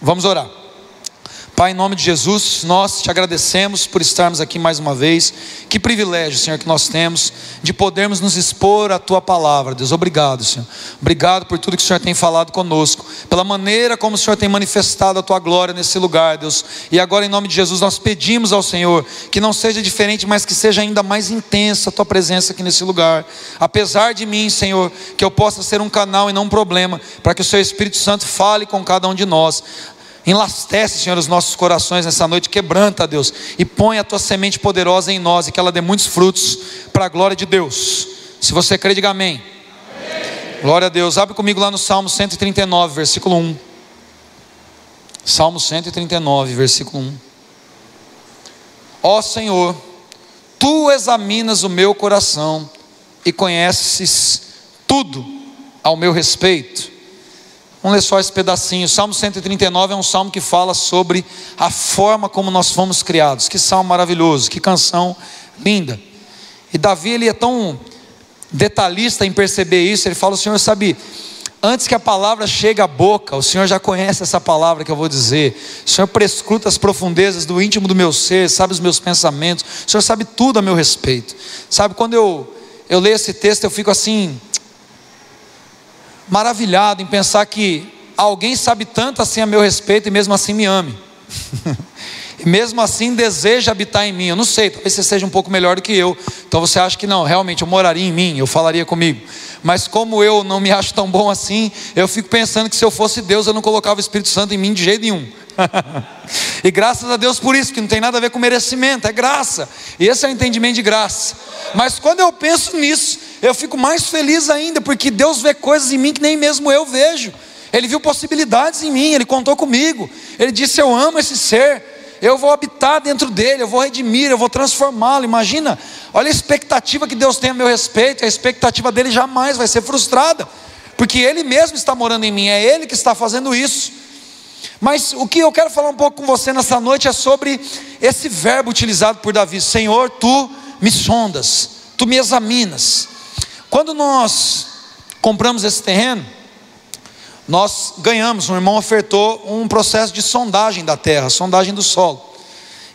Vamos orar. Pai, em nome de Jesus, nós te agradecemos por estarmos aqui mais uma vez. Que privilégio, Senhor, que nós temos de podermos nos expor à tua palavra. Deus, obrigado, Senhor. Obrigado por tudo que o Senhor tem falado conosco, pela maneira como o Senhor tem manifestado a tua glória nesse lugar, Deus. E agora, em nome de Jesus, nós pedimos ao Senhor que não seja diferente, mas que seja ainda mais intensa a tua presença aqui nesse lugar. Apesar de mim, Senhor, que eu possa ser um canal e não um problema, para que o Seu Espírito Santo fale com cada um de nós. Enlastece, Senhor, os nossos corações nessa noite, quebranta, Deus, e põe a tua semente poderosa em nós e que ela dê muitos frutos para a glória de Deus. Se você crê, diga amém. amém. Glória a Deus. Abre comigo lá no Salmo 139, versículo 1. Salmo 139, versículo 1. Ó Senhor, tu examinas o meu coração e conheces tudo ao meu respeito. Vamos ler só esse pedacinho. O salmo 139 é um salmo que fala sobre a forma como nós fomos criados. Que salmo maravilhoso, que canção linda. E Davi, ele é tão detalhista em perceber isso. Ele fala: O Senhor sabe, antes que a palavra chegue à boca, o Senhor já conhece essa palavra que eu vou dizer. O Senhor prescruta as profundezas do íntimo do meu ser, sabe os meus pensamentos. O Senhor sabe tudo a meu respeito. Sabe, quando eu, eu leio esse texto, eu fico assim maravilhado em pensar que alguém sabe tanto assim a meu respeito e mesmo assim me ame. e mesmo assim deseja habitar em mim. Eu não sei, talvez você seja um pouco melhor do que eu. Então você acha que não, realmente eu moraria em mim, eu falaria comigo. Mas como eu não me acho tão bom assim, eu fico pensando que se eu fosse Deus, eu não colocava o Espírito Santo em mim de jeito nenhum. e graças a Deus por isso, que não tem nada a ver com merecimento, é graça. E esse é o entendimento de graça. Mas quando eu penso nisso, eu fico mais feliz ainda, porque Deus vê coisas em mim que nem mesmo eu vejo. Ele viu possibilidades em mim, ele contou comigo. Ele disse: Eu amo esse ser, eu vou habitar dentro dele, eu vou redimir, eu vou transformá-lo. Imagina, olha a expectativa que Deus tem a meu respeito, a expectativa dele jamais vai ser frustrada, porque ele mesmo está morando em mim, é ele que está fazendo isso. Mas o que eu quero falar um pouco com você nessa noite é sobre esse verbo utilizado por Davi: Senhor, tu me sondas, tu me examinas. Quando nós compramos esse terreno, nós ganhamos, um irmão ofertou um processo de sondagem da terra, sondagem do solo.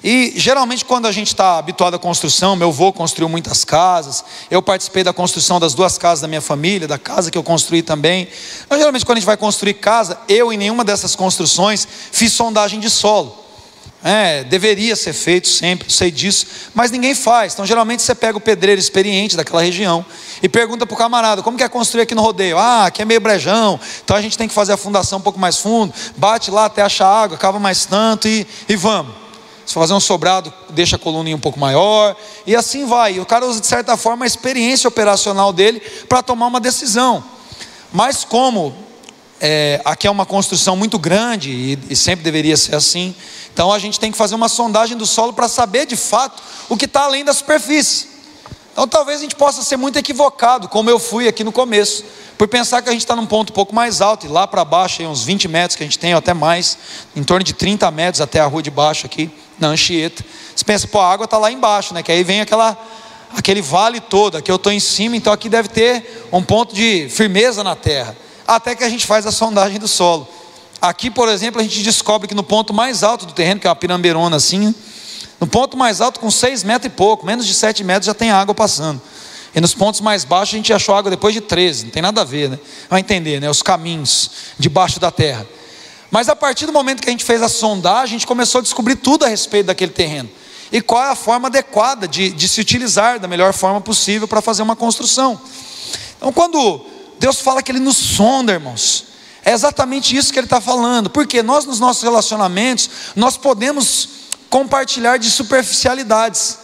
E geralmente, quando a gente está habituado à construção, meu avô construiu muitas casas, eu participei da construção das duas casas da minha família, da casa que eu construí também. Mas geralmente, quando a gente vai construir casa, eu em nenhuma dessas construções fiz sondagem de solo. É, deveria ser feito sempre, sei disso, mas ninguém faz. Então, geralmente, você pega o pedreiro experiente daquela região e pergunta para o camarada: como que é construir aqui no rodeio? Ah, aqui é meio brejão, então a gente tem que fazer a fundação um pouco mais fundo, bate lá até achar água, cava mais tanto e, e vamos. Se for fazer um sobrado, deixa a coluna um pouco maior, e assim vai. E o cara usa, de certa forma, a experiência operacional dele para tomar uma decisão. Mas, como é, aqui é uma construção muito grande, e, e sempre deveria ser assim, então a gente tem que fazer uma sondagem do solo para saber de fato o que está além da superfície. Então talvez a gente possa ser muito equivocado, como eu fui aqui no começo, por pensar que a gente está num ponto um pouco mais alto, e lá para baixo, aí, uns 20 metros que a gente tem, ou até mais, em torno de 30 metros até a rua de baixo aqui, na Anchieta. Você pensa, pô, a água está lá embaixo, né? Que aí vem aquela, aquele vale todo, aqui eu estou em cima, então aqui deve ter um ponto de firmeza na terra. Até que a gente faz a sondagem do solo. Aqui, por exemplo, a gente descobre que no ponto mais alto do terreno, que é uma pirambeirona assim, no ponto mais alto, com 6 metros e pouco, menos de 7 metros, já tem água passando. E nos pontos mais baixos a gente achou água depois de 13, não tem nada a ver, né? Vai entender, né? Os caminhos debaixo da terra. Mas a partir do momento que a gente fez a sondagem, a gente começou a descobrir tudo a respeito daquele terreno. E qual é a forma adequada de, de se utilizar da melhor forma possível para fazer uma construção. Então, quando Deus fala que Ele nos sonda, irmãos, é exatamente isso que ele está falando, porque nós, nos nossos relacionamentos, nós podemos compartilhar de superficialidades.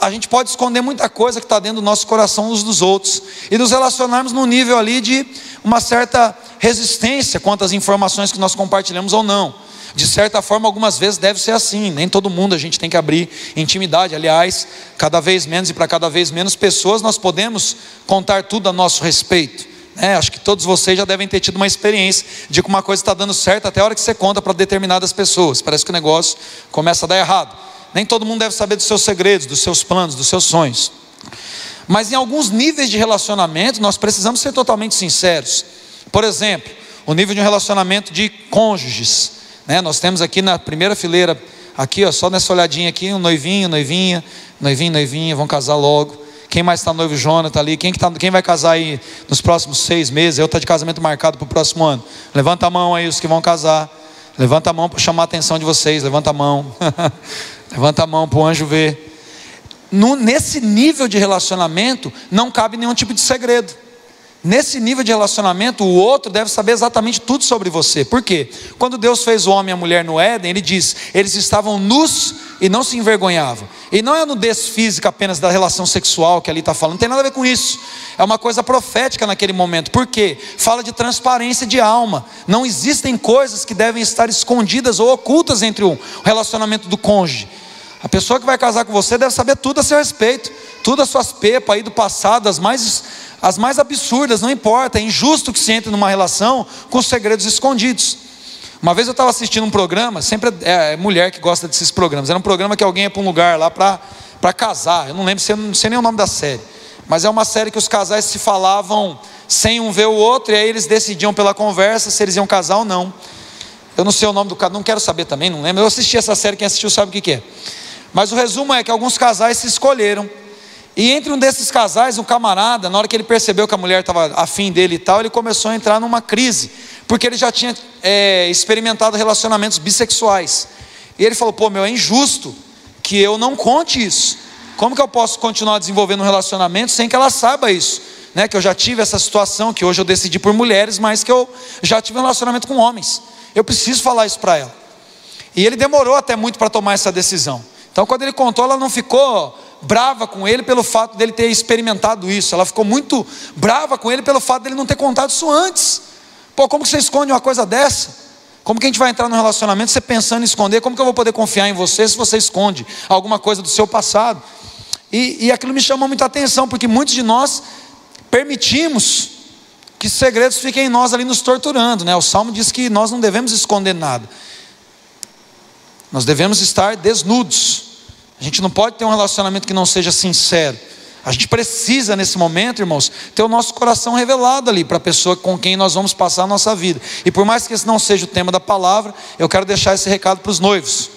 A gente pode esconder muita coisa que está dentro do nosso coração uns dos outros e nos relacionarmos num nível ali de uma certa resistência quanto às informações que nós compartilhamos ou não. De certa forma, algumas vezes deve ser assim, nem todo mundo a gente tem que abrir intimidade. Aliás, cada vez menos e para cada vez menos pessoas nós podemos contar tudo a nosso respeito. É, acho que todos vocês já devem ter tido uma experiência de que uma coisa está dando certo até a hora que você conta para determinadas pessoas. Parece que o negócio começa a dar errado. Nem todo mundo deve saber dos seus segredos, dos seus planos, dos seus sonhos. Mas em alguns níveis de relacionamento, nós precisamos ser totalmente sinceros. Por exemplo, o nível de um relacionamento de cônjuges. Né? Nós temos aqui na primeira fileira, aqui, ó, só nessa olhadinha aqui, um noivinho, noivinha, noivinho, noivinha, vão casar logo. Quem mais está noivo? Jonathan tá ali. Quem, que tá, quem vai casar aí nos próximos seis meses? Eu estou de casamento marcado para o próximo ano. Levanta a mão aí, os que vão casar. Levanta a mão para chamar a atenção de vocês. Levanta a mão. Levanta a mão para o anjo ver. No, nesse nível de relacionamento, não cabe nenhum tipo de segredo. Nesse nível de relacionamento, o outro deve saber exatamente tudo sobre você. Por quê? Quando Deus fez o homem e a mulher no Éden, Ele diz: eles estavam nus e não se envergonhavam. E não é a nudez física apenas da relação sexual que ali está falando, não tem nada a ver com isso. É uma coisa profética naquele momento. Por quê? Fala de transparência de alma. Não existem coisas que devem estar escondidas ou ocultas entre o relacionamento do cônjuge. A pessoa que vai casar com você deve saber tudo a seu respeito, tudo as suas pepas aí do passado, as mais, as mais absurdas, não importa, é injusto que se entre numa relação com segredos escondidos. Uma vez eu estava assistindo um programa, sempre é, é, mulher que gosta desses programas, era um programa que alguém ia para um lugar lá para casar, eu não lembro, não sei nem o nome da série, mas é uma série que os casais se falavam sem um ver o outro, e aí eles decidiam pela conversa se eles iam casar ou não. Eu não sei o nome do cara, não quero saber também, não lembro. Eu assisti essa série, quem assistiu sabe o que, que é. Mas o resumo é que alguns casais se escolheram. E entre um desses casais, um camarada, na hora que ele percebeu que a mulher estava afim dele e tal, ele começou a entrar numa crise, porque ele já tinha é, experimentado relacionamentos bissexuais. E ele falou: pô, meu, é injusto que eu não conte isso. Como que eu posso continuar desenvolvendo um relacionamento sem que ela saiba isso? Né? Que eu já tive essa situação, que hoje eu decidi por mulheres, mas que eu já tive um relacionamento com homens. Eu preciso falar isso para ela. E ele demorou até muito para tomar essa decisão. Então, quando ele contou, ela não ficou brava com ele pelo fato dele ter experimentado isso. Ela ficou muito brava com ele pelo fato dele não ter contado isso antes. Pô, como que você esconde uma coisa dessa? Como que a gente vai entrar no relacionamento você pensando em esconder? Como que eu vou poder confiar em você se você esconde alguma coisa do seu passado? E, e aquilo me chamou muita atenção, porque muitos de nós permitimos que segredos fiquem em nós ali nos torturando. Né? O Salmo diz que nós não devemos esconder nada. Nós devemos estar desnudos. A gente não pode ter um relacionamento que não seja sincero. A gente precisa, nesse momento, irmãos, ter o nosso coração revelado ali para a pessoa com quem nós vamos passar a nossa vida. E por mais que esse não seja o tema da palavra, eu quero deixar esse recado para os noivos.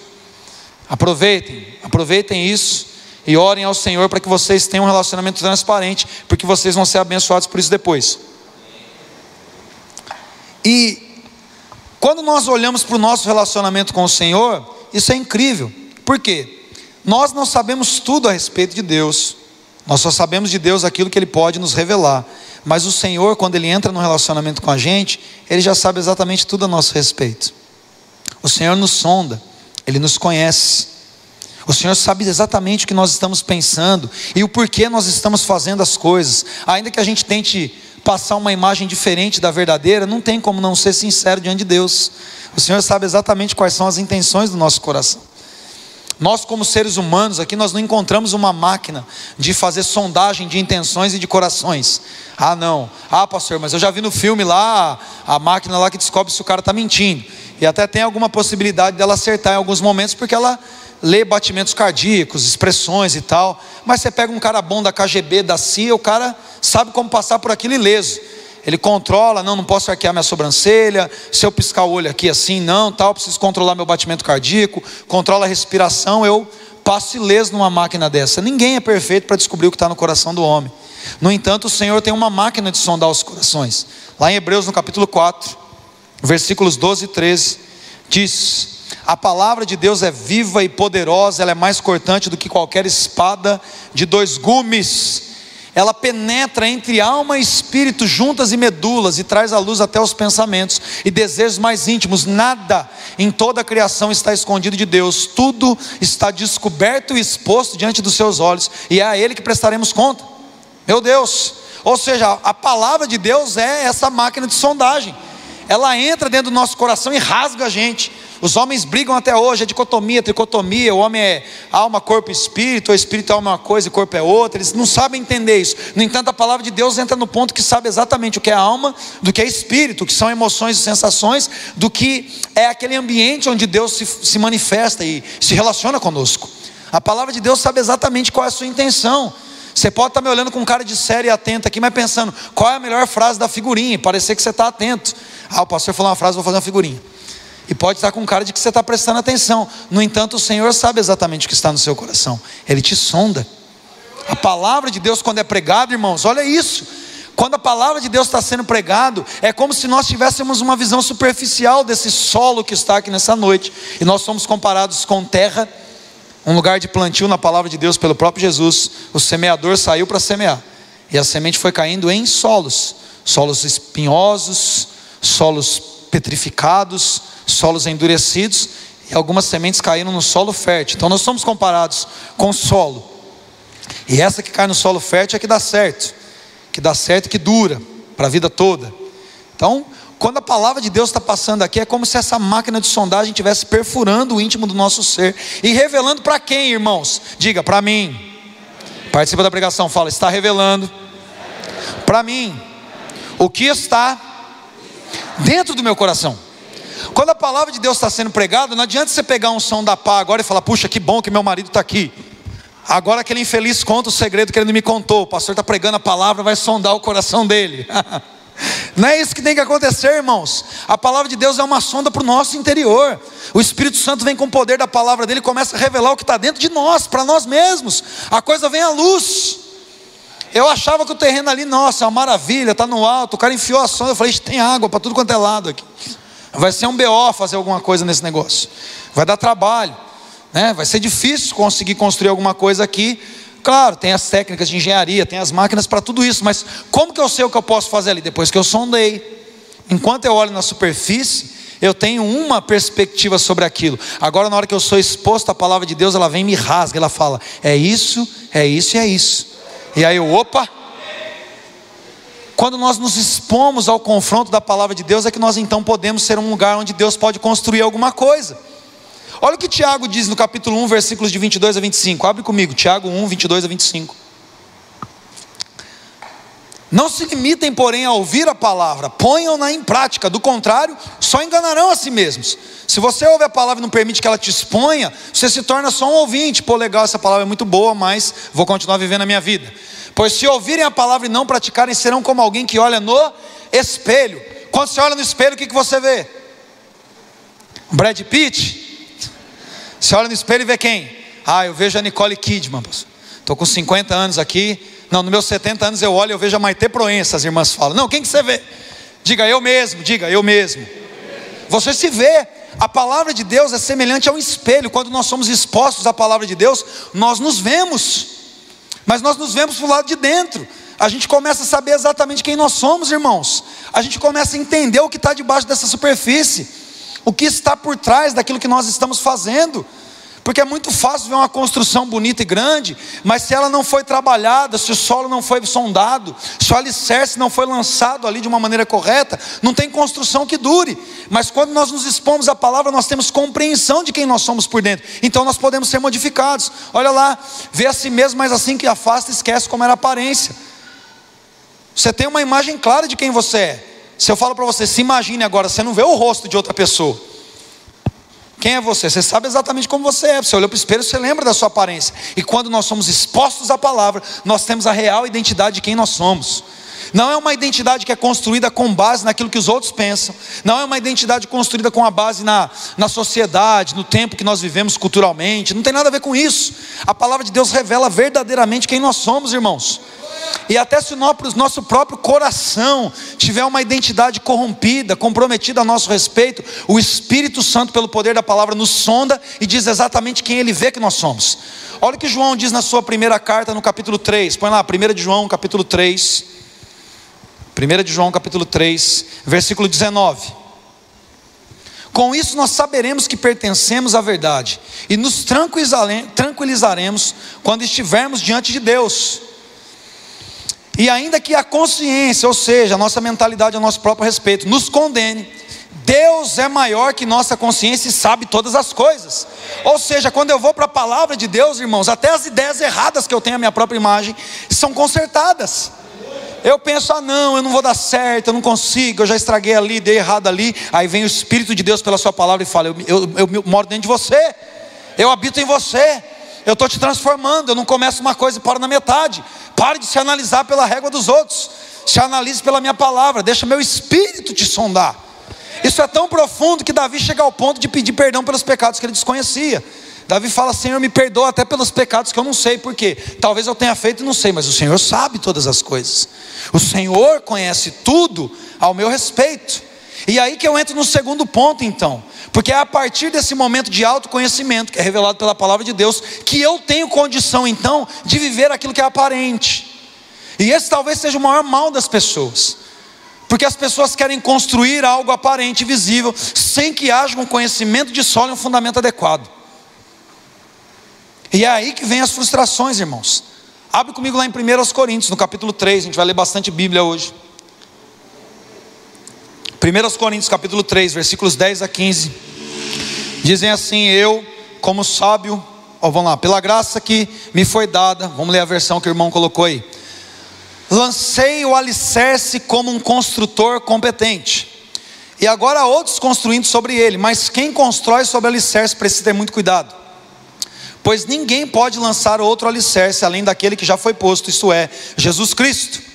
Aproveitem, aproveitem isso e orem ao Senhor para que vocês tenham um relacionamento transparente, porque vocês vão ser abençoados por isso depois. E quando nós olhamos para o nosso relacionamento com o Senhor, isso é incrível. Por quê? Nós não sabemos tudo a respeito de Deus. Nós só sabemos de Deus aquilo que Ele pode nos revelar. Mas o Senhor, quando Ele entra no relacionamento com a gente, Ele já sabe exatamente tudo a nosso respeito. O Senhor nos sonda, Ele nos conhece. O Senhor sabe exatamente o que nós estamos pensando e o porquê nós estamos fazendo as coisas. Ainda que a gente tente passar uma imagem diferente da verdadeira, não tem como não ser sincero diante de Deus. O Senhor sabe exatamente quais são as intenções do nosso coração. Nós, como seres humanos, aqui nós não encontramos uma máquina de fazer sondagem de intenções e de corações. Ah, não. Ah, pastor, mas eu já vi no filme lá a máquina lá que descobre se o cara está mentindo. E até tem alguma possibilidade dela acertar em alguns momentos, porque ela lê batimentos cardíacos, expressões e tal. Mas você pega um cara bom da KGB, da CIA, o cara sabe como passar por aquilo ileso. Ele controla, não, não posso arquear minha sobrancelha, se eu piscar o olho aqui assim, não, tal, preciso controlar meu batimento cardíaco, controla a respiração, eu passo ileso numa máquina dessa. Ninguém é perfeito para descobrir o que está no coração do homem. No entanto, o Senhor tem uma máquina de sondar os corações. Lá em Hebreus, no capítulo 4, versículos 12 e 13, diz: A palavra de Deus é viva e poderosa, ela é mais cortante do que qualquer espada de dois gumes ela penetra entre alma e espírito, juntas e medulas, e traz a luz até os pensamentos e desejos mais íntimos. Nada em toda a criação está escondido de Deus, tudo está descoberto e exposto diante dos seus olhos, e é a Ele que prestaremos conta. Meu Deus, ou seja, a palavra de Deus é essa máquina de sondagem, ela entra dentro do nosso coração e rasga a gente. Os homens brigam até hoje, é dicotomia, tricotomia, o homem é alma, corpo e espírito, o espírito é uma coisa e corpo é outra, eles não sabem entender isso. No entanto, a palavra de Deus entra no ponto que sabe exatamente o que é alma, do que é espírito, o que são emoções e sensações, do que é aquele ambiente onde Deus se, se manifesta e se relaciona conosco. A palavra de Deus sabe exatamente qual é a sua intenção. Você pode estar me olhando com cara de sério e atento aqui, mas pensando, qual é a melhor frase da figurinha? Parecer que você está atento. Ah, o pastor falou uma frase, vou fazer uma figurinha. E pode estar com cara de que você está prestando atenção. No entanto, o Senhor sabe exatamente o que está no seu coração. Ele te sonda. A palavra de Deus, quando é pregada, irmãos, olha isso. Quando a palavra de Deus está sendo pregado, é como se nós tivéssemos uma visão superficial desse solo que está aqui nessa noite. E nós somos comparados com terra, um lugar de plantio na palavra de Deus pelo próprio Jesus. O semeador saiu para semear. E a semente foi caindo em solos, solos espinhosos, solos petrificados, solos endurecidos, e algumas sementes caíram no solo fértil. Então nós somos comparados com solo. E essa que cai no solo fértil é que dá certo, que dá certo e que dura para a vida toda. Então, quando a palavra de Deus está passando aqui, é como se essa máquina de sondagem estivesse perfurando o íntimo do nosso ser e revelando para quem, irmãos? Diga, para mim. Participa da pregação, fala, está revelando para mim o que está dentro do meu coração. Quando a palavra de Deus está sendo pregada, não adianta você pegar um som da pá agora e falar, puxa, que bom que meu marido está aqui. Agora aquele infeliz conta o segredo que ele não me contou. O pastor está pregando a palavra, vai sondar o coração dele. Não é isso que tem que acontecer, irmãos. A palavra de Deus é uma sonda para o nosso interior. O Espírito Santo vem com o poder da palavra dele começa a revelar o que está dentro de nós, para nós mesmos. A coisa vem à luz. Eu achava que o terreno ali, nossa, é uma maravilha, está no alto. O cara enfiou a sonda, eu falei, tem água para tudo quanto é lado aqui. Vai ser um BO fazer alguma coisa nesse negócio. Vai dar trabalho. Né? Vai ser difícil conseguir construir alguma coisa aqui. Claro, tem as técnicas de engenharia, tem as máquinas para tudo isso, mas como que eu sei o que eu posso fazer ali? Depois que eu sondei. Enquanto eu olho na superfície, eu tenho uma perspectiva sobre aquilo. Agora, na hora que eu sou exposto à palavra de Deus, ela vem e me rasga, ela fala: é isso, é isso e é isso. E aí eu, opa, quando nós nos expomos ao confronto da palavra de Deus, é que nós então podemos ser um lugar onde Deus pode construir alguma coisa. Olha o que Tiago diz no capítulo 1, versículos de 22 a 25. Abre comigo, Tiago 1, 22 a 25. Não se limitem, porém, a ouvir a palavra, ponham-na em prática, do contrário, só enganarão a si mesmos. Se você ouve a palavra e não permite que ela te exponha, você se torna só um ouvinte. Pô, legal, essa palavra é muito boa, mas vou continuar vivendo a minha vida. Pois se ouvirem a palavra e não praticarem, serão como alguém que olha no espelho. Quando você olha no espelho, o que, que você vê? Brad Pitt? Você olha no espelho e vê quem? Ah, eu vejo a Nicole Kidman. Estou com 50 anos aqui. Não, nos meus 70 anos eu olho e eu vejo a Maite Proença, as irmãs falam. Não, quem que você vê? Diga eu mesmo, diga eu mesmo. Você se vê. A palavra de Deus é semelhante a um espelho. Quando nós somos expostos à palavra de Deus, nós nos vemos. Mas nós nos vemos para o lado de dentro. A gente começa a saber exatamente quem nós somos, irmãos. A gente começa a entender o que está debaixo dessa superfície, o que está por trás daquilo que nós estamos fazendo. Porque é muito fácil ver uma construção bonita e grande, mas se ela não foi trabalhada, se o solo não foi sondado, se o alicerce não foi lançado ali de uma maneira correta, não tem construção que dure. Mas quando nós nos expomos à palavra, nós temos compreensão de quem nós somos por dentro. Então nós podemos ser modificados. Olha lá, vê a si mesmo, mas assim que afasta, esquece como era a aparência. Você tem uma imagem clara de quem você é. Se eu falo para você, se imagine agora, você não vê o rosto de outra pessoa. Quem é você? Você sabe exatamente como você é. Você olhou para o espelho, você lembra da sua aparência. E quando nós somos expostos à palavra, nós temos a real identidade de quem nós somos. Não é uma identidade que é construída com base naquilo que os outros pensam. Não é uma identidade construída com a base na, na sociedade, no tempo que nós vivemos culturalmente. Não tem nada a ver com isso. A palavra de Deus revela verdadeiramente quem nós somos, irmãos. E até se o nosso próprio coração tiver uma identidade corrompida, comprometida a nosso respeito, o Espírito Santo, pelo poder da palavra, nos sonda e diz exatamente quem ele vê que nós somos. Olha o que João diz na sua primeira carta, no capítulo 3. Põe lá, 1 de João, capítulo 3. 1 de João, capítulo 3, versículo 19. Com isso nós saberemos que pertencemos à verdade e nos tranquilizaremos quando estivermos diante de Deus. E ainda que a consciência, ou seja, a nossa mentalidade a nosso próprio respeito, nos condene, Deus é maior que nossa consciência e sabe todas as coisas. Ou seja, quando eu vou para a palavra de Deus, irmãos, até as ideias erradas que eu tenho a minha própria imagem são consertadas. Eu penso, ah, não, eu não vou dar certo, eu não consigo, eu já estraguei ali, dei errado ali. Aí vem o Espírito de Deus pela Sua palavra e fala: eu, eu, eu moro dentro de você, eu habito em você eu estou te transformando. Eu não começo uma coisa e paro na metade. Pare de se analisar pela régua dos outros. Se analise pela minha palavra. Deixa meu espírito te sondar. Isso é tão profundo que Davi chega ao ponto de pedir perdão pelos pecados que ele desconhecia. Davi fala: Senhor, me perdoa até pelos pecados que eu não sei por quê. Talvez eu tenha feito e não sei, mas o Senhor sabe todas as coisas. O Senhor conhece tudo ao meu respeito. E aí que eu entro no segundo ponto, então, porque é a partir desse momento de autoconhecimento, que é revelado pela palavra de Deus, que eu tenho condição, então, de viver aquilo que é aparente. E esse talvez seja o maior mal das pessoas. Porque as pessoas querem construir algo aparente, visível, sem que haja um conhecimento de solo e um fundamento adequado. E é aí que vem as frustrações, irmãos. Abre comigo lá em 1 Coríntios, no capítulo 3, a gente vai ler bastante Bíblia hoje. 1 Coríntios capítulo 3, versículos 10 a 15. Dizem assim: Eu, como sábio, ó, vamos lá, pela graça que me foi dada, vamos ler a versão que o irmão colocou aí. Lancei o alicerce como um construtor competente. E agora outros construindo sobre ele, mas quem constrói sobre o alicerce precisa ter muito cuidado. Pois ninguém pode lançar outro alicerce além daquele que já foi posto, isto é, Jesus Cristo.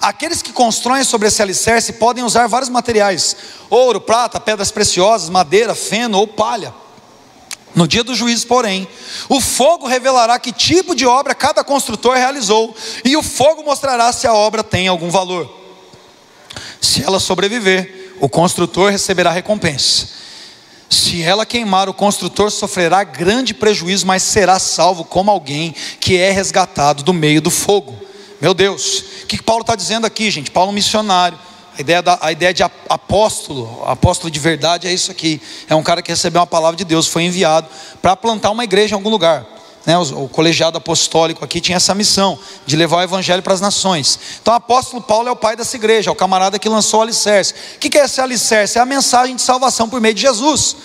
Aqueles que constroem sobre esse alicerce podem usar vários materiais: ouro, prata, pedras preciosas, madeira, feno ou palha. No dia do juízo, porém, o fogo revelará que tipo de obra cada construtor realizou, e o fogo mostrará se a obra tem algum valor. Se ela sobreviver, o construtor receberá recompensa. Se ela queimar, o construtor sofrerá grande prejuízo, mas será salvo como alguém que é resgatado do meio do fogo. Meu Deus, o que Paulo está dizendo aqui, gente? Paulo, missionário, a ideia, da, a ideia de apóstolo, apóstolo de verdade é isso aqui. É um cara que recebeu uma palavra de Deus, foi enviado para plantar uma igreja em algum lugar. Né? O, o, colegiado apostólico aqui tinha essa missão de levar o evangelho para as nações. Então, o apóstolo Paulo é o pai dessa igreja, é o camarada que lançou o alicerce. O que é esse alicerce? É a mensagem de salvação por meio de Jesus.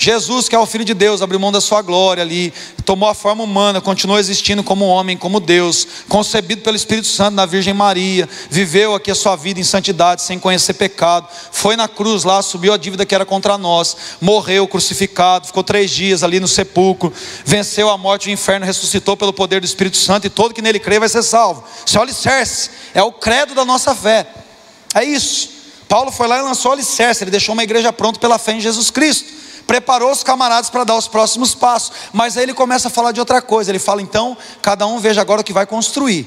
Jesus, que é o Filho de Deus, abriu mão da sua glória ali, tomou a forma humana, continuou existindo como homem, como Deus, concebido pelo Espírito Santo na Virgem Maria, viveu aqui a sua vida em santidade, sem conhecer pecado, foi na cruz lá, subiu a dívida que era contra nós, morreu crucificado, ficou três dias ali no sepulcro, venceu a morte e o inferno, ressuscitou pelo poder do Espírito Santo, e todo que nele crê vai ser salvo. Isso é o alicerce, é o credo da nossa fé. É isso. Paulo foi lá e lançou o alicerce, ele deixou uma igreja pronta pela fé em Jesus Cristo preparou os camaradas para dar os próximos passos. Mas aí ele começa a falar de outra coisa. Ele fala: então, cada um veja agora o que vai construir.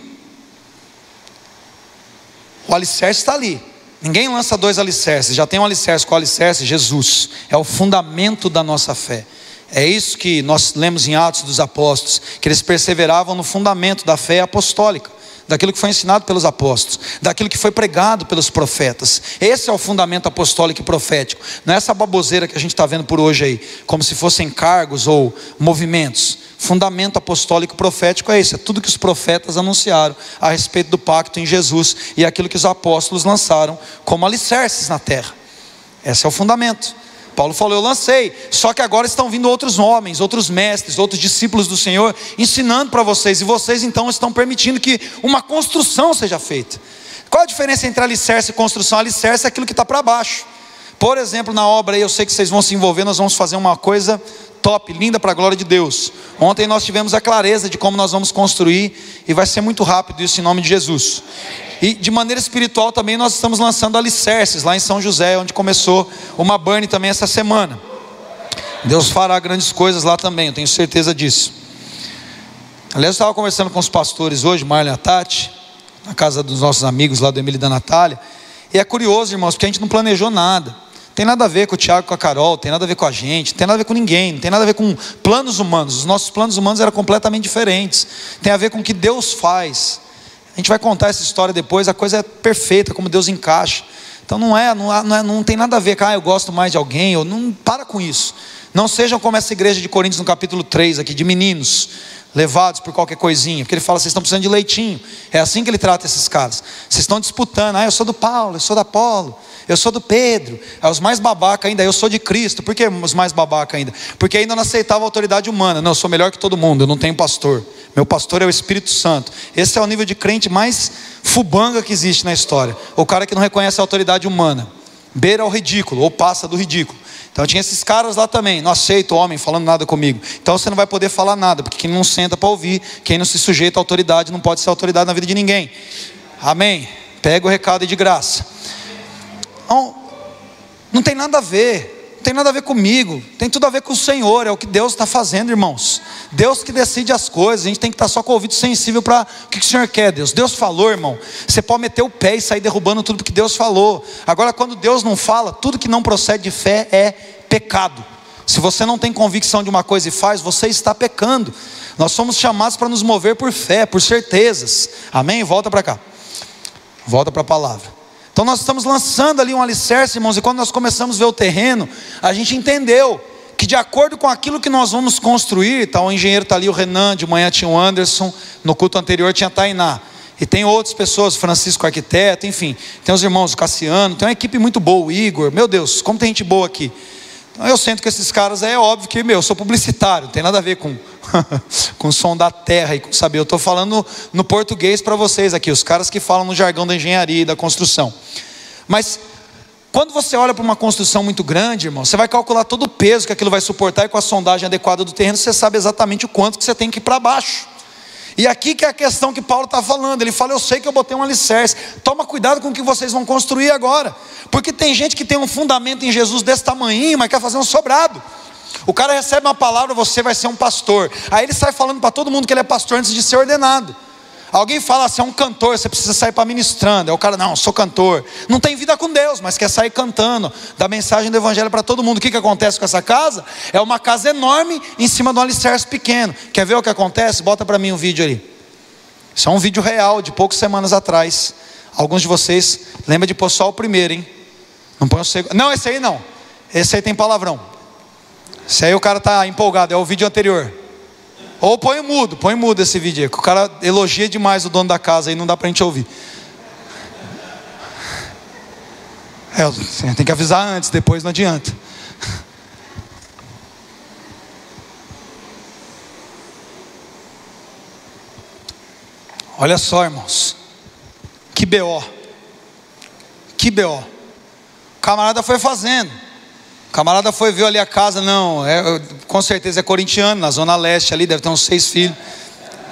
O alicerce está ali. Ninguém lança dois alicerces, já tem um alicerce. Qual alicerce? Jesus. É o fundamento da nossa fé. É isso que nós lemos em Atos dos Apóstolos, que eles perseveravam no fundamento da fé apostólica daquilo que foi ensinado pelos apóstolos, daquilo que foi pregado pelos profetas. Esse é o fundamento apostólico e profético. Não é essa baboseira que a gente está vendo por hoje aí, como se fossem cargos ou movimentos. Fundamento apostólico e profético é esse, é tudo que os profetas anunciaram a respeito do pacto em Jesus e aquilo que os apóstolos lançaram como alicerces na terra. Esse é o fundamento. Paulo falou: Eu lancei, só que agora estão vindo outros homens, outros mestres, outros discípulos do Senhor, ensinando para vocês, e vocês então estão permitindo que uma construção seja feita. Qual a diferença entre alicerce e construção? Alicerce é aquilo que está para baixo. Por exemplo, na obra aí, eu sei que vocês vão se envolver, nós vamos fazer uma coisa top, linda para a glória de Deus. Ontem nós tivemos a clareza de como nós vamos construir, e vai ser muito rápido isso em nome de Jesus. E de maneira espiritual também nós estamos lançando alicerces lá em São José, onde começou uma burn também essa semana. Deus fará grandes coisas lá também, eu tenho certeza disso. Aliás, eu estava conversando com os pastores hoje, Marlene e Tati, na casa dos nossos amigos lá do Emílio e da Natália. E é curioso, irmãos, porque a gente não planejou nada. Tem nada a ver com o Tiago, com a Carol, tem nada a ver com a gente, tem nada a ver com ninguém, não tem nada a ver com planos humanos. Os nossos planos humanos eram completamente diferentes. Tem a ver com o que Deus faz. Gente vai contar essa história depois, a coisa é perfeita, como Deus encaixa. Então não é, não, não, é, não tem nada a ver com, ah, eu gosto mais de alguém, ou não para com isso. Não sejam como essa igreja de Coríntios no capítulo 3 aqui, de meninos, levados por qualquer coisinha, porque ele fala, vocês estão precisando de leitinho. É assim que ele trata esses caras. Vocês estão disputando, ah, eu sou do Paulo, eu sou da Apolo, eu sou do Pedro. É os mais babaca ainda, eu sou de Cristo. Por que os mais babaca ainda? Porque ainda não aceitava a autoridade humana. Não, eu sou melhor que todo mundo, eu não tenho pastor. Meu pastor é o Espírito Santo. Esse é o nível de crente mais fubanga que existe na história. O cara que não reconhece a autoridade humana. Beira o ridículo, ou passa do ridículo. Então tinha esses caras lá também, não aceito homem falando nada comigo. Então você não vai poder falar nada, porque quem não senta para ouvir, quem não se sujeita à autoridade, não pode ser autoridade na vida de ninguém. Amém. Pega o recado de graça. Então, Não tem nada a ver não tem nada a ver comigo, tem tudo a ver com o Senhor, é o que Deus está fazendo, irmãos. Deus que decide as coisas, a gente tem que estar só com o ouvido sensível para o que o Senhor quer, Deus. Deus falou, irmão, você pode meter o pé e sair derrubando tudo que Deus falou. Agora, quando Deus não fala, tudo que não procede de fé é pecado. Se você não tem convicção de uma coisa e faz, você está pecando. Nós somos chamados para nos mover por fé, por certezas. Amém? Volta para cá. Volta para a palavra. Então nós estamos lançando ali um alicerce, irmãos, e quando nós começamos a ver o terreno, a gente entendeu que de acordo com aquilo que nós vamos construir, tá, o engenheiro está ali, o Renan, de manhã tinha o Anderson, no culto anterior tinha a Tainá. E tem outras pessoas, Francisco arquiteto, enfim, tem os irmãos, o Cassiano, tem uma equipe muito boa, o Igor, meu Deus, como tem gente boa aqui. Então eu sinto que esses caras é óbvio que, meu, eu sou publicitário, não tem nada a ver com, com o som da terra e com saber. Eu estou falando no, no português para vocês aqui, os caras que falam no jargão da engenharia e da construção. Mas quando você olha para uma construção muito grande, irmão, você vai calcular todo o peso que aquilo vai suportar e com a sondagem adequada do terreno, você sabe exatamente o quanto que você tem que ir para baixo. E aqui que é a questão que Paulo está falando. Ele fala: Eu sei que eu botei um alicerce. Toma cuidado com o que vocês vão construir agora. Porque tem gente que tem um fundamento em Jesus desse tamanho, mas quer fazer um sobrado. O cara recebe uma palavra, você vai ser um pastor. Aí ele sai falando para todo mundo que ele é pastor antes de ser ordenado. Alguém fala assim, é um cantor, você precisa sair para ministrando. É o cara, não, sou cantor. Não tem vida com Deus, mas quer sair cantando, dá mensagem do evangelho para todo mundo. O que, que acontece com essa casa? É uma casa enorme em cima de um alicerce pequeno. Quer ver o que acontece? Bota para mim um vídeo ali. Isso é um vídeo real de poucas semanas atrás. Alguns de vocês lembra de pôr só o primeiro, hein? Não põe o segundo. Não, esse aí não. Esse aí tem palavrão. Esse aí o cara está empolgado, é o vídeo anterior. Ou põe mudo, põe mudo esse vídeo aí, que o cara elogia demais o dono da casa e não dá para a gente ouvir. É, tem que avisar antes, depois não adianta. Olha só, irmãos. Que BO. Que BO. O camarada foi fazendo. O camarada foi ver ali a casa, não, é, com certeza é corintiano, na Zona Leste ali, deve ter uns seis filhos.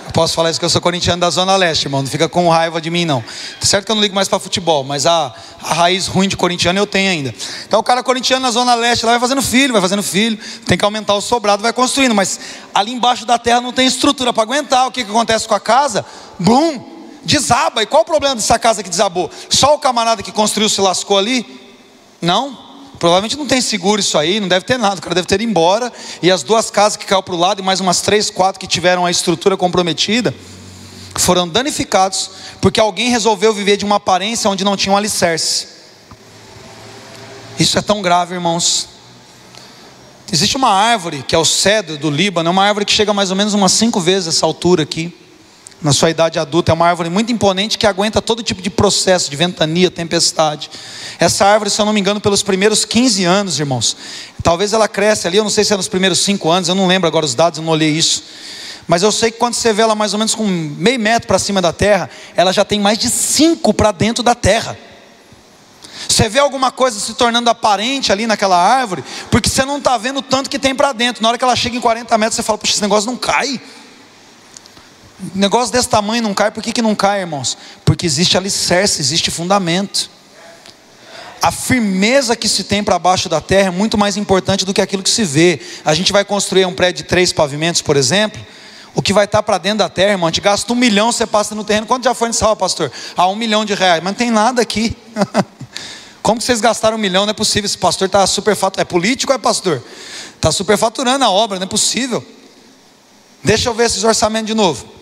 Eu posso falar isso que eu sou corintiano da Zona Leste, irmão, não fica com raiva de mim, não. Tá certo que eu não ligo mais para futebol, mas a, a raiz ruim de corintiano eu tenho ainda. Então o cara corintiano na Zona Leste lá vai fazendo filho, vai fazendo filho, tem que aumentar o sobrado, vai construindo, mas ali embaixo da terra não tem estrutura para aguentar. O que, que acontece com a casa? Bum! Desaba. E qual o problema dessa casa que desabou? Só o camarada que construiu se lascou ali? Não. Provavelmente não tem seguro isso aí, não deve ter nada, o cara deve ter ido embora. E as duas casas que caiu para o lado, e mais umas três, quatro que tiveram a estrutura comprometida, foram danificados, porque alguém resolveu viver de uma aparência onde não tinha um alicerce. Isso é tão grave, irmãos. Existe uma árvore, que é o cedro do Líbano, é uma árvore que chega mais ou menos umas cinco vezes essa altura aqui na sua idade adulta. É uma árvore muito imponente que aguenta todo tipo de processo, de ventania, tempestade. Essa árvore, se eu não me engano, pelos primeiros 15 anos, irmãos, talvez ela cresce ali, eu não sei se é nos primeiros 5 anos, eu não lembro agora os dados, eu não olhei isso. Mas eu sei que quando você vê ela mais ou menos com meio metro para cima da terra, ela já tem mais de 5 para dentro da terra. Você vê alguma coisa se tornando aparente ali naquela árvore, porque você não está vendo tanto que tem para dentro. Na hora que ela chega em 40 metros, você fala, puxa, esse negócio não cai. Negócio desse tamanho não cai, por que, que não cai, irmãos? Porque existe alicerce, existe fundamento. A firmeza que se tem para baixo da terra é muito mais importante do que aquilo que se vê. A gente vai construir um prédio de três pavimentos, por exemplo. O que vai estar para dentro da terra, irmão, a gente gasta um milhão, você passa no terreno. Quanto já foi nesse sala, pastor? Ah, um milhão de reais. Mas não tem nada aqui. Como vocês gastaram um milhão? Não é possível. Esse pastor está superfaturando. É político ou é pastor? Está superfaturando a obra, não é possível. Deixa eu ver esses orçamentos de novo.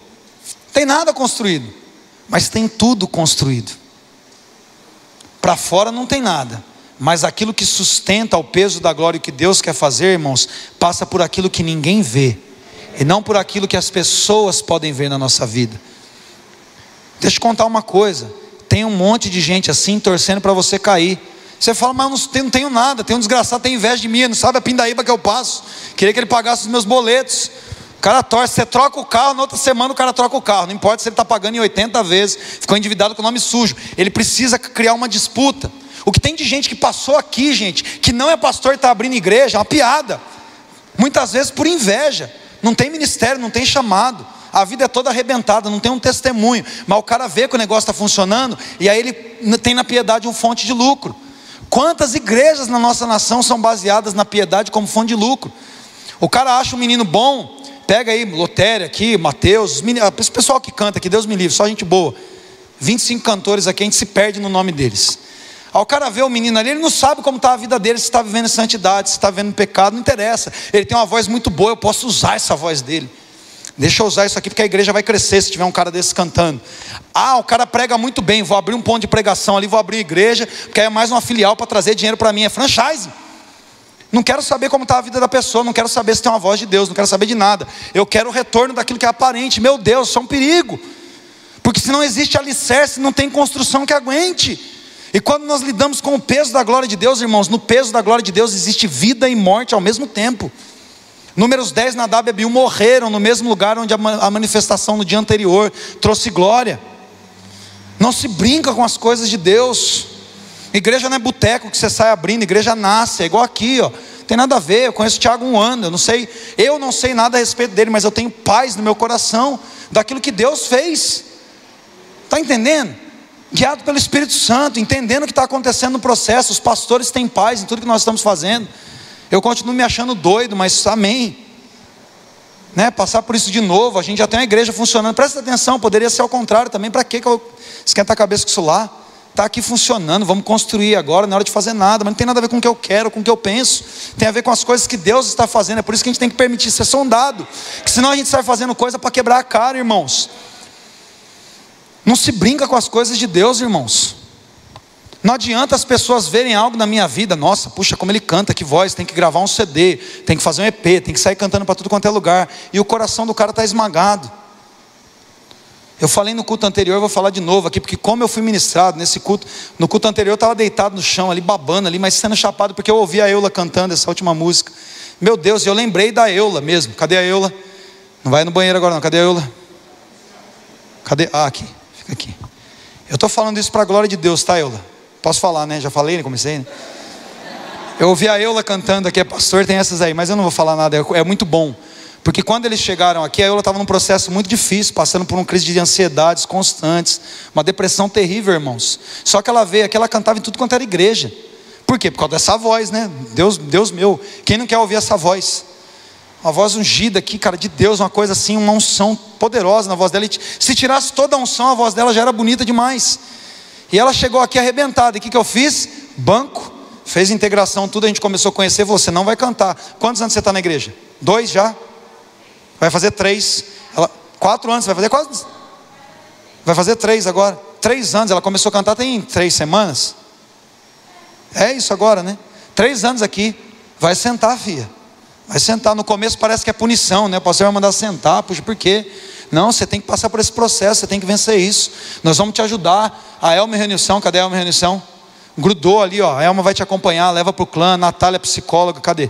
Tem nada construído, mas tem tudo construído. Para fora não tem nada, mas aquilo que sustenta o peso da glória que Deus quer fazer, irmãos, passa por aquilo que ninguém vê, e não por aquilo que as pessoas podem ver na nossa vida. Deixa eu contar uma coisa: tem um monte de gente assim torcendo para você cair. Você fala, mas eu não tenho nada, tem um desgraçado, tem inveja de mim, não sabe a pindaíba que eu passo. Queria que ele pagasse os meus boletos. Cara torce, você troca o carro, na outra semana o cara troca o carro. Não importa se ele está pagando em 80 vezes, ficou endividado com o nome sujo. Ele precisa criar uma disputa. O que tem de gente que passou aqui, gente, que não é pastor e está abrindo igreja, é uma piada. Muitas vezes por inveja. Não tem ministério, não tem chamado. A vida é toda arrebentada, não tem um testemunho. Mas o cara vê que o negócio está funcionando e aí ele tem na piedade um fonte de lucro. Quantas igrejas na nossa nação são baseadas na piedade como fonte de lucro? O cara acha um menino bom, pega aí Lotéria aqui, Mateus, esse pessoal que canta aqui, Deus me livre, só gente boa. 25 cantores aqui, a gente se perde no nome deles. Ao cara ver o menino ali, ele não sabe como está a vida dele, se está vivendo em santidade, se está vivendo pecado, não interessa. Ele tem uma voz muito boa, eu posso usar essa voz dele. Deixa eu usar isso aqui porque a igreja vai crescer se tiver um cara desse cantando. Ah, o cara prega muito bem, vou abrir um ponto de pregação ali, vou abrir igreja, porque é mais uma filial para trazer dinheiro para mim, é franchise. Não quero saber como está a vida da pessoa, não quero saber se tem uma voz de Deus, não quero saber de nada. Eu quero o retorno daquilo que é aparente. Meu Deus, isso é um perigo. Porque se não existe alicerce, não tem construção que aguente. E quando nós lidamos com o peso da glória de Deus, irmãos, no peso da glória de Deus existe vida e morte ao mesmo tempo. Números 10, Nadab e Abiú morreram no mesmo lugar onde a manifestação no dia anterior trouxe glória. Não se brinca com as coisas de Deus. Igreja não é boteco que você sai abrindo, igreja nasce, é igual aqui, ó. Tem nada a ver, eu conheço o Tiago um ano, eu não sei, eu não sei nada a respeito dele, mas eu tenho paz no meu coração daquilo que Deus fez. Está entendendo? Guiado pelo Espírito Santo, entendendo o que está acontecendo no processo, os pastores têm paz em tudo que nós estamos fazendo. Eu continuo me achando doido, mas amém. Né, passar por isso de novo, a gente já tem uma igreja funcionando. Presta atenção, poderia ser ao contrário também. Para que eu esquentar a cabeça com isso lá? Está aqui funcionando, vamos construir agora, não é hora de fazer nada, mas não tem nada a ver com o que eu quero, com o que eu penso, tem a ver com as coisas que Deus está fazendo, é por isso que a gente tem que permitir ser sondado, que senão a gente sai fazendo coisa para quebrar a cara, irmãos. Não se brinca com as coisas de Deus, irmãos. Não adianta as pessoas verem algo na minha vida, nossa, puxa, como ele canta, que voz, tem que gravar um CD, tem que fazer um EP, tem que sair cantando para tudo quanto é lugar, e o coração do cara está esmagado. Eu falei no culto anterior, vou falar de novo aqui, porque como eu fui ministrado nesse culto, no culto anterior eu estava deitado no chão ali, babando ali, mas sendo chapado, porque eu ouvi a Eula cantando essa última música. Meu Deus, eu lembrei da Eula mesmo. Cadê a Eula? Não vai no banheiro agora não, cadê a Eula? Cadê? Ah, aqui, fica aqui. Eu estou falando isso para a glória de Deus, tá, Eula? Posso falar, né? Já falei, né? Comecei, né? Eu ouvi a Eula cantando aqui, é pastor, tem essas aí, mas eu não vou falar nada, é, é muito bom. Porque quando eles chegaram aqui, a Eula estava num processo muito difícil, passando por uma crise de ansiedades constantes, uma depressão terrível, irmãos. Só que ela veio aqui, ela cantava em tudo quanto era igreja. Por quê? Por causa dessa voz, né? Deus, Deus meu, quem não quer ouvir essa voz? Uma voz ungida aqui, cara, de Deus, uma coisa assim, uma unção poderosa na voz dela. Se tirasse toda a unção, a voz dela já era bonita demais. E ela chegou aqui arrebentada. E o que, que eu fiz? Banco, fez integração, tudo. A gente começou a conhecer. Você não vai cantar. Quantos anos você está na igreja? Dois já? Vai fazer três. Ela, quatro anos, vai fazer quase. Vai fazer três agora. Três anos. Ela começou a cantar tem três semanas. É isso agora, né? Três anos aqui. Vai sentar, filha. Vai sentar. No começo parece que é punição, né? O pastor vai mandar sentar. Puxa, por quê? Não, você tem que passar por esse processo, você tem que vencer isso. Nós vamos te ajudar. A Elma Reunição, cadê a Elma Reunição? Grudou ali, ó. A Elma vai te acompanhar, leva para o clã. Natália, psicóloga, cadê?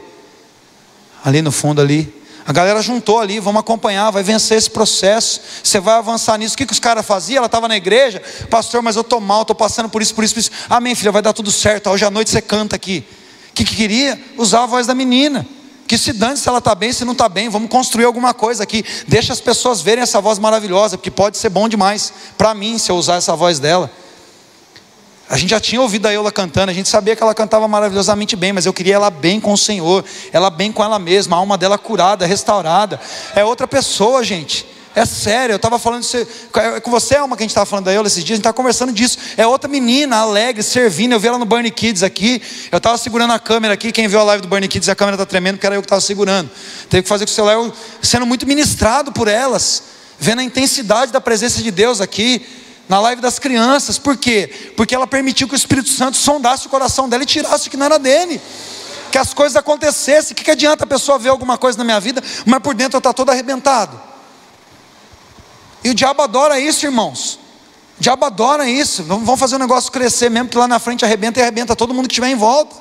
Ali no fundo ali. A galera juntou ali, vamos acompanhar, vai vencer esse processo. Você vai avançar nisso. O que, que os caras faziam? Ela estava na igreja, pastor, mas eu estou mal, estou passando por isso, por isso, por isso. Amém, filha, vai dar tudo certo. Hoje à noite você canta aqui. O que, que queria? Usar a voz da menina. Que se dane se ela está bem, se não está bem, vamos construir alguma coisa aqui. Deixa as pessoas verem essa voz maravilhosa, porque pode ser bom demais para mim se eu usar essa voz dela. A gente já tinha ouvido a Eula cantando, a gente sabia que ela cantava maravilhosamente bem, mas eu queria ela bem com o Senhor, ela bem com ela mesma, a alma dela curada, restaurada. É outra pessoa, gente. É sério, eu estava falando isso. É com você, Alma, que a gente estava falando da Eula esses dias, a gente estava conversando disso. É outra menina, alegre, servindo. Eu vi ela no Burn Kids aqui. Eu estava segurando a câmera aqui. Quem viu a live do Burn Kids, a câmera está tremendo, porque era eu que estava segurando. Teve que fazer com o celular sendo muito ministrado por elas, vendo a intensidade da presença de Deus aqui. Na live das crianças, por quê? Porque ela permitiu que o Espírito Santo sondasse o coração dela e tirasse o que não era dele que as coisas acontecessem. O que, que adianta a pessoa ver alguma coisa na minha vida, mas por dentro eu estou todo arrebentado? E o diabo adora isso, irmãos. O diabo adora isso. Vamos fazer o negócio crescer mesmo, que lá na frente arrebenta e arrebenta todo mundo que estiver em volta.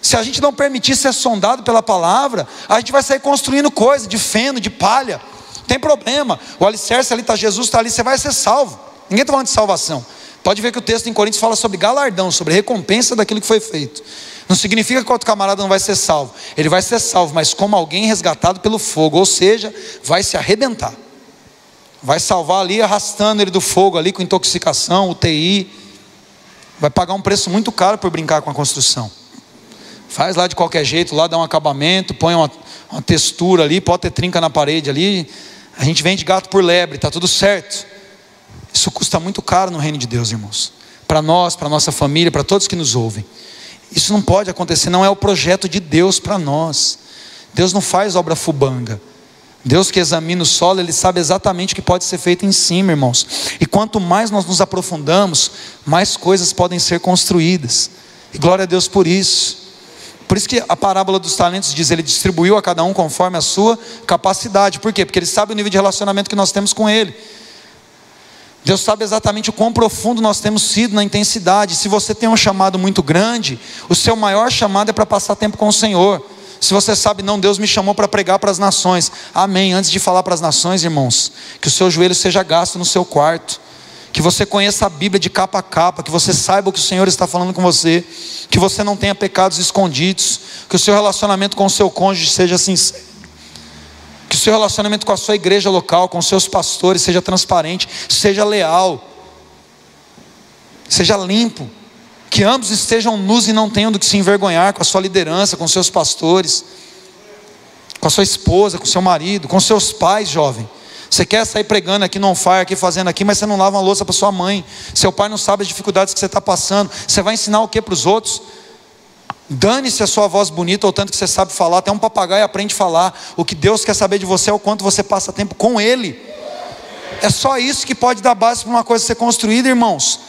Se a gente não permitir ser sondado pela palavra, a gente vai sair construindo coisa de feno, de palha. Não tem problema. O alicerce ali está, Jesus está ali, você vai ser salvo. Ninguém está falando de salvação. Pode ver que o texto em Coríntios fala sobre galardão, sobre recompensa daquilo que foi feito. Não significa que outro camarada não vai ser salvo. Ele vai ser salvo, mas como alguém resgatado pelo fogo, ou seja, vai se arrebentar. Vai salvar ali, arrastando ele do fogo ali com intoxicação, UTI. Vai pagar um preço muito caro por brincar com a construção. Faz lá de qualquer jeito, lá dá um acabamento, põe uma, uma textura ali, pode ter trinca na parede ali. A gente vende gato por lebre, está tudo certo. Isso custa muito caro no reino de Deus, irmãos. Para nós, para nossa família, para todos que nos ouvem. Isso não pode acontecer, não é o projeto de Deus para nós. Deus não faz obra fubanga. Deus que examina o solo, Ele sabe exatamente o que pode ser feito em cima, irmãos. E quanto mais nós nos aprofundamos, mais coisas podem ser construídas. E glória a Deus por isso. Por isso que a parábola dos talentos diz: Ele distribuiu a cada um conforme a sua capacidade. Por quê? Porque Ele sabe o nível de relacionamento que nós temos com Ele. Deus sabe exatamente o quão profundo nós temos sido na intensidade. Se você tem um chamado muito grande, o seu maior chamado é para passar tempo com o Senhor. Se você sabe, não, Deus me chamou para pregar para as nações. Amém. Antes de falar para as nações, irmãos, que o seu joelho seja gasto no seu quarto. Que você conheça a Bíblia de capa a capa, que você saiba o que o Senhor está falando com você, que você não tenha pecados escondidos, que o seu relacionamento com o seu cônjuge seja sincero, que o seu relacionamento com a sua igreja local, com os seus pastores, seja transparente, seja leal, seja limpo, que ambos estejam nus e não tenham do que se envergonhar com a sua liderança, com seus pastores, com a sua esposa, com seu marido, com seus pais, jovem. Você quer sair pregando aqui no fire, aqui fazendo aqui, mas você não lava uma louça para sua mãe. Seu pai não sabe as dificuldades que você está passando. Você vai ensinar o que para os outros? Dane-se a sua voz bonita ou tanto que você sabe falar. Até um papagaio aprende a falar. O que Deus quer saber de você é o quanto você passa tempo com Ele. É só isso que pode dar base para uma coisa ser construída, irmãos.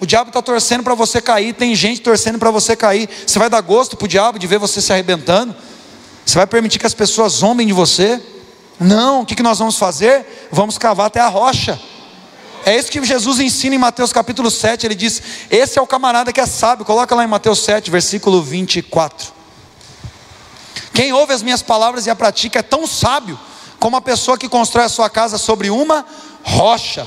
O diabo está torcendo para você cair, tem gente torcendo para você cair. Você vai dar gosto para o diabo de ver você se arrebentando? Você vai permitir que as pessoas zombem de você? Não, o que, que nós vamos fazer? Vamos cavar até a rocha. É isso que Jesus ensina em Mateus capítulo 7. Ele diz: Esse é o camarada que é sábio. Coloca lá em Mateus 7, versículo 24. Quem ouve as minhas palavras e a pratica é tão sábio como a pessoa que constrói a sua casa sobre uma rocha,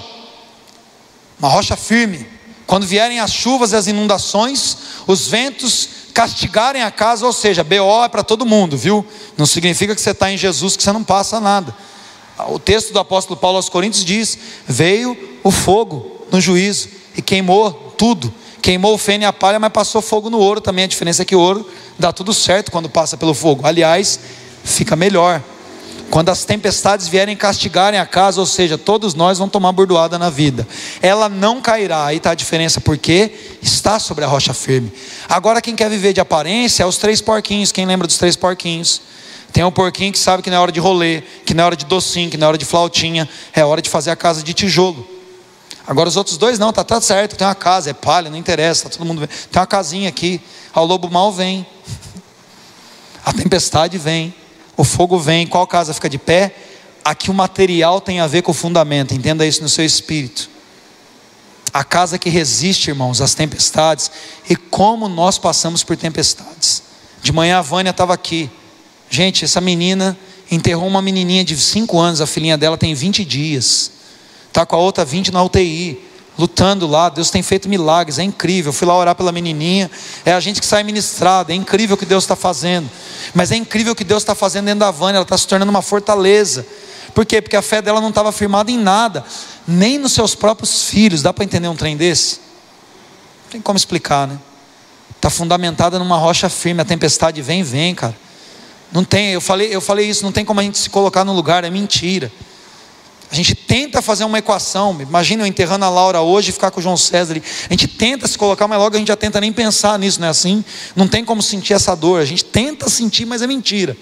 uma rocha firme. Quando vierem as chuvas e as inundações, os ventos castigarem a casa, ou seja, BO é para todo mundo, viu? Não significa que você está em Jesus que você não passa nada. O texto do apóstolo Paulo aos Coríntios diz: Veio o fogo no juízo e queimou tudo. Queimou o feno e a palha, mas passou fogo no ouro também. A diferença é que o ouro dá tudo certo quando passa pelo fogo. Aliás, fica melhor. Quando as tempestades vierem castigarem a casa, ou seja, todos nós vamos tomar bordoada na vida. Ela não cairá, aí está a diferença, porque está sobre a rocha firme. Agora, quem quer viver de aparência é os três porquinhos. Quem lembra dos três porquinhos? Tem um porquinho que sabe que não é hora de rolê, que não é hora de docinho, que não é hora de flautinha, é hora de fazer a casa de tijolo. Agora os outros dois não, tá, tá certo, tem uma casa, é palha, não interessa, tá todo mundo tem uma casinha aqui. O lobo mal vem, a tempestade vem, o fogo vem, qual casa fica de pé? Aqui o material tem a ver com o fundamento, entenda isso no seu espírito. A casa que resiste, irmãos, às tempestades, e como nós passamos por tempestades. De manhã a Vânia estava aqui. Gente, essa menina enterrou uma menininha de 5 anos, a filhinha dela tem 20 dias. Está com a outra 20 na UTI lutando lá. Deus tem feito milagres, é incrível. fui lá orar pela menininha. É a gente que sai ministrado. É incrível o que Deus está fazendo. Mas é incrível o que Deus está fazendo dentro da Vânia. Ela está se tornando uma fortaleza. Por quê? Porque a fé dela não estava firmada em nada, nem nos seus próprios filhos. Dá para entender um trem desse? Não tem como explicar, né? Está fundamentada numa rocha firme. A tempestade vem, vem, cara. Não tem. Eu falei, eu falei isso. Não tem como a gente se colocar no lugar. É mentira. A gente tenta fazer uma equação. Imagina eu enterrando a Laura hoje e ficar com o João César ali. A gente tenta se colocar, mas logo a gente já tenta nem pensar nisso, não é assim? Não tem como sentir essa dor. A gente tenta sentir, mas é mentira.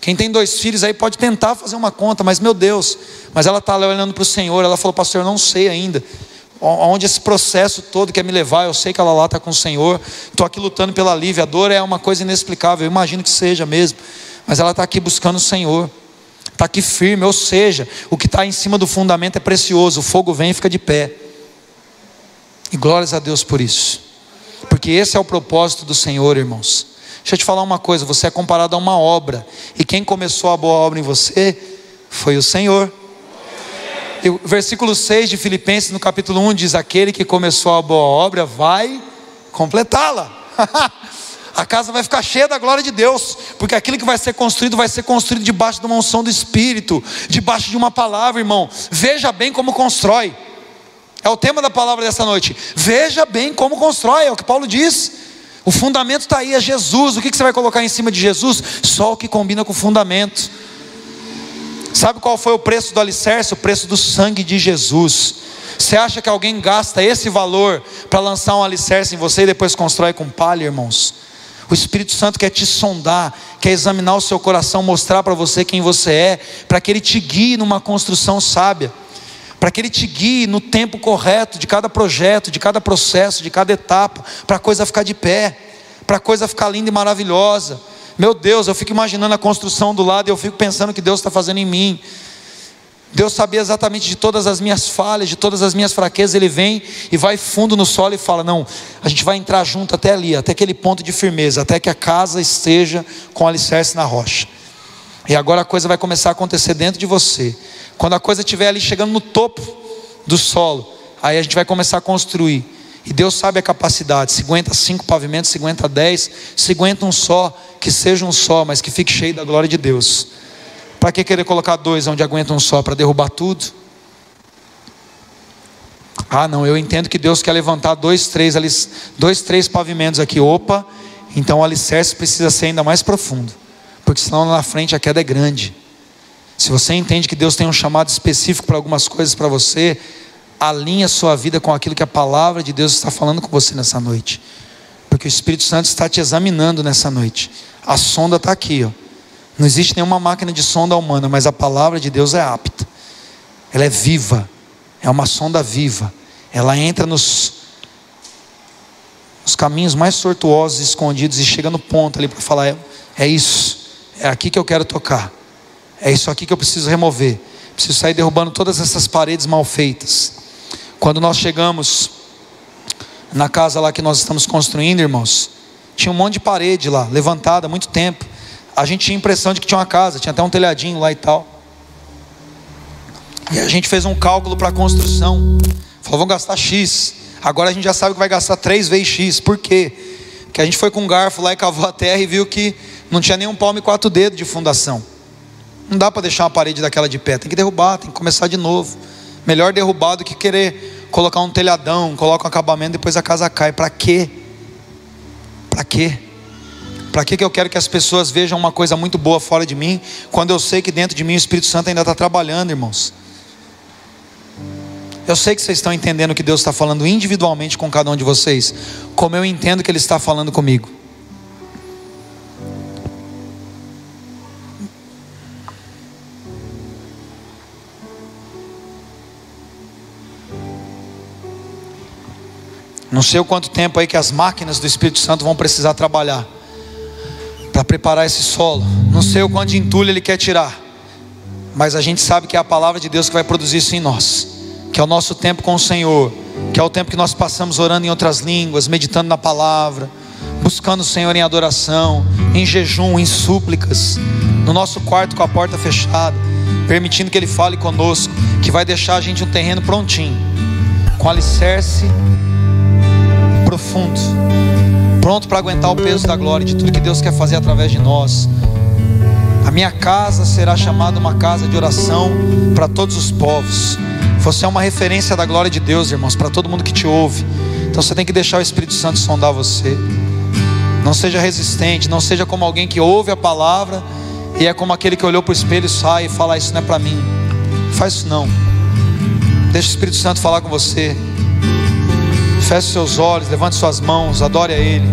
Quem tem dois filhos aí pode tentar fazer uma conta, mas meu Deus. Mas ela está olhando para o Senhor. Ela falou, pastor, eu não sei ainda. Onde esse processo todo quer me levar, eu sei que ela lá está com o Senhor. Estou aqui lutando pela alívio. A dor é uma coisa inexplicável. Eu imagino que seja mesmo. Mas ela está aqui buscando o Senhor está aqui firme, ou seja, o que está em cima do fundamento é precioso, o fogo vem e fica de pé. E glórias a Deus por isso, porque esse é o propósito do Senhor, irmãos. Deixa eu te falar uma coisa: você é comparado a uma obra, e quem começou a boa obra em você foi o Senhor. O versículo 6 de Filipenses, no capítulo 1, diz: Aquele que começou a boa obra vai completá-la. a casa vai ficar cheia da glória de Deus, porque aquilo que vai ser construído vai ser construído debaixo de uma unção do Espírito, debaixo de uma palavra, irmão. Veja bem como constrói. É o tema da palavra dessa noite. Veja bem como constrói, é o que Paulo diz. O fundamento está aí, é Jesus. O que você vai colocar em cima de Jesus? Só o que combina com o fundamento. Sabe qual foi o preço do alicerce? O preço do sangue de Jesus. Você acha que alguém gasta esse valor para lançar um alicerce em você e depois constrói com palha, irmãos? O Espírito Santo quer te sondar, quer examinar o seu coração, mostrar para você quem você é, para que ele te guie numa construção sábia para que Ele te guie no tempo correto de cada projeto, de cada processo, de cada etapa, para a coisa ficar de pé, para a coisa ficar linda e maravilhosa. Meu Deus, eu fico imaginando a construção do lado e eu fico pensando o que Deus está fazendo em mim. Deus sabia exatamente de todas as minhas falhas, de todas as minhas fraquezas. Ele vem e vai fundo no solo e fala: Não, a gente vai entrar junto até ali, até aquele ponto de firmeza, até que a casa esteja com alicerce na rocha. E agora a coisa vai começar a acontecer dentro de você. Quando a coisa estiver ali chegando no topo do solo, aí a gente vai começar a construir. E Deus sabe a capacidade: se aguenta cinco pavimentos, se aguenta dez, se aguenta um só, que seja um só, mas que fique cheio da glória de Deus. Para que querer colocar dois onde aguenta um só? Para derrubar tudo? Ah, não, eu entendo que Deus quer levantar dois, três, dois, três pavimentos aqui. Opa, então o alicerce precisa ser ainda mais profundo, porque senão lá na frente a queda é grande. Se você entende que Deus tem um chamado específico para algumas coisas para você, alinhe a sua vida com aquilo que a palavra de Deus está falando com você nessa noite. Porque o Espírito Santo está te examinando nessa noite. A sonda está aqui, ó. Não existe nenhuma máquina de sonda humana, mas a palavra de Deus é apta. Ela é viva. É uma sonda viva. Ela entra nos, nos caminhos mais tortuosos, escondidos, e chega no ponto ali para falar: é, é isso. É aqui que eu quero tocar. É isso aqui que eu preciso remover. Preciso sair derrubando todas essas paredes mal feitas. Quando nós chegamos na casa lá que nós estamos construindo, irmãos, tinha um monte de parede lá, levantada há muito tempo. A gente tinha a impressão de que tinha uma casa, tinha até um telhadinho lá e tal. E a gente fez um cálculo para a construção. Falou, vamos gastar X. Agora a gente já sabe que vai gastar três vezes X. Por quê? Porque a gente foi com um garfo lá e cavou a terra e viu que não tinha nem um palmo e quatro dedos de fundação. Não dá para deixar uma parede daquela de pé, tem que derrubar, tem que começar de novo. Melhor derrubar do que querer colocar um telhadão, coloca um acabamento, depois a casa cai. Para quê? Para quê? Para que eu quero que as pessoas vejam uma coisa muito boa fora de mim, quando eu sei que dentro de mim o Espírito Santo ainda está trabalhando, irmãos? Eu sei que vocês estão entendendo o que Deus está falando individualmente com cada um de vocês, como eu entendo que Ele está falando comigo. Não sei o quanto tempo aí que as máquinas do Espírito Santo vão precisar trabalhar para preparar esse solo. Não sei o quanto de entulho ele quer tirar. Mas a gente sabe que é a palavra de Deus que vai produzir isso em nós. Que é o nosso tempo com o Senhor. Que é o tempo que nós passamos orando em outras línguas, meditando na palavra, buscando o Senhor em adoração, em jejum, em súplicas, no nosso quarto com a porta fechada, permitindo que Ele fale conosco, que vai deixar a gente um terreno prontinho, com alicerce profundo, pronto para aguentar o peso da glória de tudo que Deus quer fazer através de nós. A minha casa será chamada uma casa de oração para todos os povos. Você é uma referência da glória de Deus, irmãos, para todo mundo que te ouve. Então você tem que deixar o Espírito Santo sondar você. Não seja resistente, não seja como alguém que ouve a palavra e é como aquele que olhou para o espelho e sai e fala: Isso não é para mim. Faz isso não. Deixa o Espírito Santo falar com você. Feche seus olhos, levante suas mãos, adore a Ele.